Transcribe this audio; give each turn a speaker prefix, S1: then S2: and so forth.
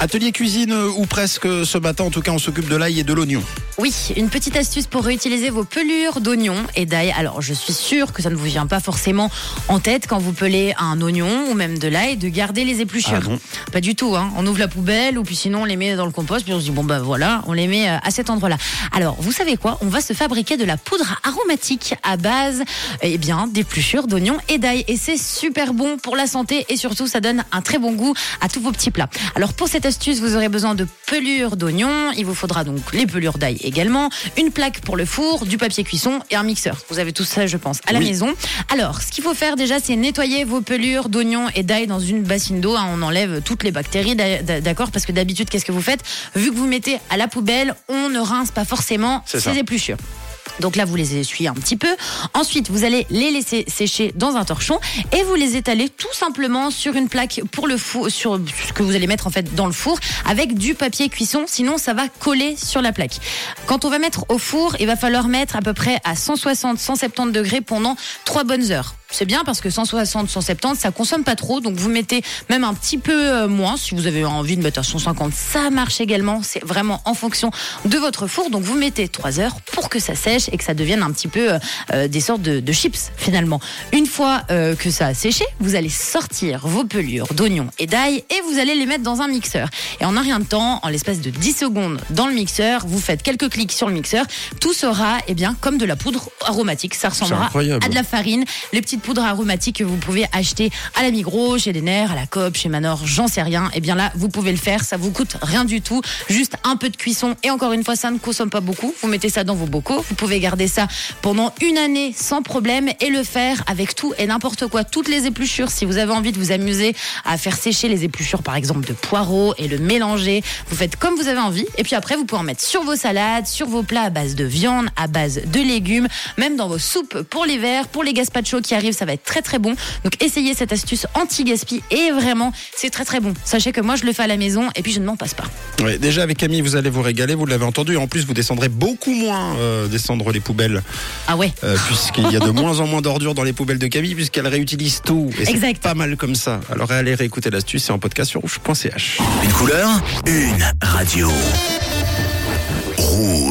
S1: Atelier cuisine euh, ou presque ce matin, en tout cas on s'occupe de l'ail et de l'oignon.
S2: Oui, une petite astuce pour réutiliser vos pelures d'oignons et d'ail. Alors, je suis sûre que ça ne vous vient pas forcément en tête quand vous pelez un oignon ou même de l'ail de garder les épluchures.
S1: Ah non.
S2: Pas du tout, hein. On ouvre la poubelle ou puis sinon on les met dans le compost puis on se dit bon bah voilà, on les met euh, à cet endroit-là. Alors, vous savez quoi? On va se fabriquer de la poudre aromatique à base eh bien d'épluchures d'oignons et d'ail et c'est super bon pour la santé et surtout ça donne un très bon goût à tous vos petits plats. Alors pour cette astuce, vous aurez besoin de pelures d'oignons, il vous faudra donc les pelures d'ail également, une plaque pour le four, du papier cuisson et un mixeur. Vous avez tout ça, je pense, à la
S1: Oui.
S2: maison. Alors, ce qu'il faut faire déjà, c'est nettoyer vos pelures d'oignons et d'ail dans une bassine d'eau. hein. on enlève toutes les bactéries, d'a- d'a- d'accord Parce que d'habitude, qu'est-ce que vous faites? Vu que vous mettez à la poubelle, on ne rince pas forcément ces épluchures. Donc là, vous les essuyez un petit peu. Ensuite, vous allez les laisser sécher dans un torchon et vous les étalez tout simplement sur une plaque pour le four, sur ce que vous allez mettre en fait dans le four avec du papier cuisson. Sinon, ça va coller sur la plaque. Quand on va mettre au four, il va falloir mettre à peu près à 160-170 degrés pendant trois bonnes heures. C'est bien parce que 160, 170, ça consomme pas trop. Donc vous mettez même un petit peu euh, moins. Si vous avez envie de mettre à 150, ça marche également. C'est vraiment en fonction de votre four. Donc vous mettez 3 heures pour que ça sèche et que ça devienne un petit peu euh, euh, des sortes de, de chips finalement. Une fois euh, que ça a séché, vous allez sortir vos pelures d'oignons et d'ail et vous allez les mettre dans un mixeur. Et en un rien de temps, en l'espace de 10 secondes dans le mixeur, vous faites quelques clics sur le mixeur. Tout sera eh bien comme de la poudre aromatique. Ça ressemblera à de la farine, les petites poudres aromatiques que vous pouvez acheter à la Migros, chez les Nerfs, à la Coop, chez Manor, j'en sais rien. Et bien là, vous pouvez le faire, ça vous coûte rien du tout, juste un peu de cuisson. Et encore une fois, ça ne consomme pas beaucoup. Vous mettez ça dans vos bocaux, vous pouvez garder ça pendant une année sans problème et le faire avec tout et n'importe quoi, toutes les épluchures. Si vous avez envie de vous amuser à faire sécher les épluchures, par exemple de poireaux et le mélanger, vous faites comme vous avez envie. Et puis après, vous pouvez en mettre sur vos salades, sur vos plats à base de viande, à base de légumes, même dans vos soupes pour l'hiver, pour les gazpachos qui arrivent, ça va être très très bon. Donc essayez cette astuce anti-gaspi et vraiment, c'est très très bon. Sachez que moi je le fais à la maison et puis je ne m'en passe pas.
S1: Ouais, déjà avec Camille, vous allez vous régaler, vous l'avez entendu. En plus, vous descendrez beaucoup moins euh, descendre les poubelles,
S2: Ah ouais.
S1: euh, puisqu'il y a de moins en moins d'ordures dans les poubelles de Camille, puisqu'elle réutilise tout. Et c'est
S2: Exact.
S1: pas mal comme ça. Alors allez réécouter l'astuce, c'est en podcast sur rouge.ch.
S3: Une couleur, une radio. Rouge.